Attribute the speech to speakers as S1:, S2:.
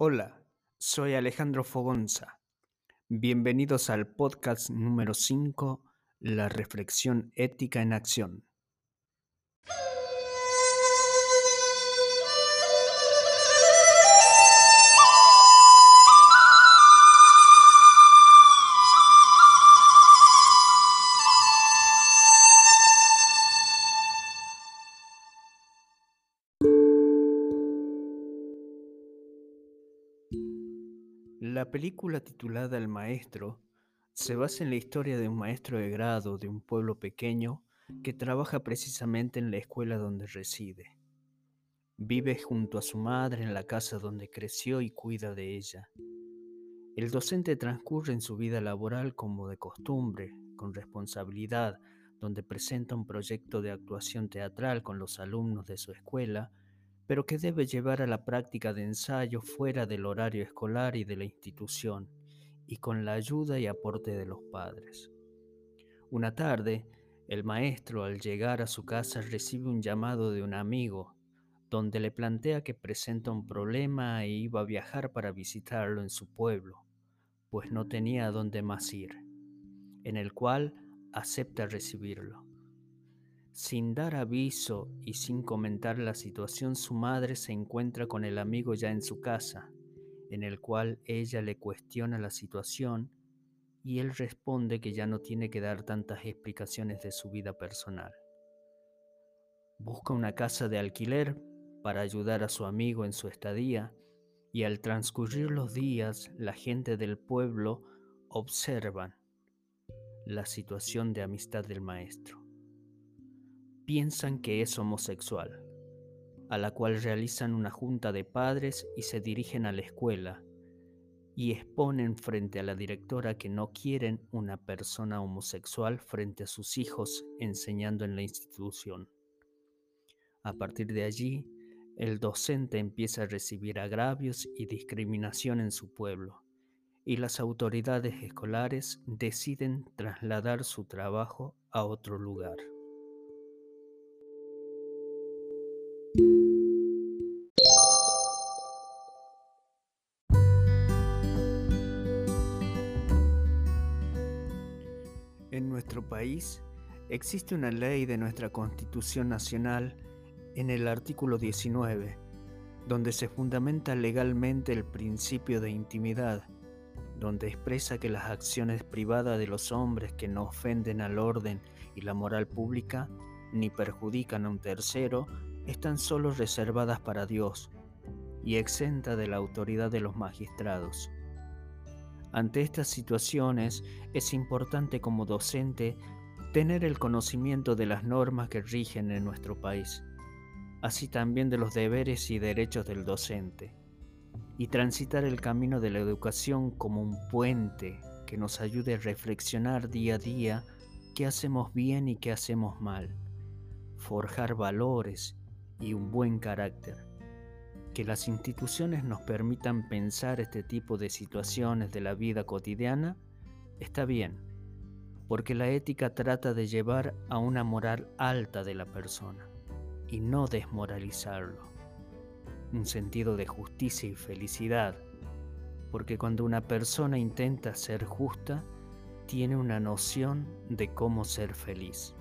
S1: Hola, soy Alejandro Fogonza. Bienvenidos al podcast número 5, La Reflexión Ética en Acción. La película titulada El Maestro se basa en la historia de un maestro de grado de un pueblo pequeño que trabaja precisamente en la escuela donde reside. Vive junto a su madre en la casa donde creció y cuida de ella. El docente transcurre en su vida laboral como de costumbre, con responsabilidad, donde presenta un proyecto de actuación teatral con los alumnos de su escuela, pero que debe llevar a la práctica de ensayo fuera del horario escolar y de la institución, y con la ayuda y aporte de los padres. Una tarde, el maestro al llegar a su casa recibe un llamado de un amigo, donde le plantea que presenta un problema e iba a viajar para visitarlo en su pueblo, pues no tenía dónde más ir, en el cual acepta recibirlo. Sin dar aviso y sin comentar la situación, su madre se encuentra con el amigo ya en su casa, en el cual ella le cuestiona la situación y él responde que ya no tiene que dar tantas explicaciones de su vida personal. Busca una casa de alquiler para ayudar a su amigo en su estadía y al transcurrir los días la gente del pueblo observan la situación de amistad del maestro piensan que es homosexual, a la cual realizan una junta de padres y se dirigen a la escuela y exponen frente a la directora que no quieren una persona homosexual frente a sus hijos enseñando en la institución. A partir de allí, el docente empieza a recibir agravios y discriminación en su pueblo, y las autoridades escolares deciden trasladar su trabajo a otro lugar. En nuestro país existe una ley de nuestra Constitución Nacional en el artículo 19, donde se fundamenta legalmente el principio de intimidad, donde expresa que las acciones privadas de los hombres que no ofenden al orden y la moral pública ni perjudican a un tercero están solo reservadas para Dios y exenta de la autoridad de los magistrados. Ante estas situaciones es importante como docente tener el conocimiento de las normas que rigen en nuestro país, así también de los deberes y derechos del docente, y transitar el camino de la educación como un puente que nos ayude a reflexionar día a día qué hacemos bien y qué hacemos mal, forjar valores y un buen carácter que las instituciones nos permitan pensar este tipo de situaciones de la vida cotidiana está bien, porque la ética trata de llevar a una moral alta de la persona y no desmoralizarlo. Un sentido de justicia y felicidad, porque cuando una persona intenta ser justa, tiene una noción de cómo ser feliz.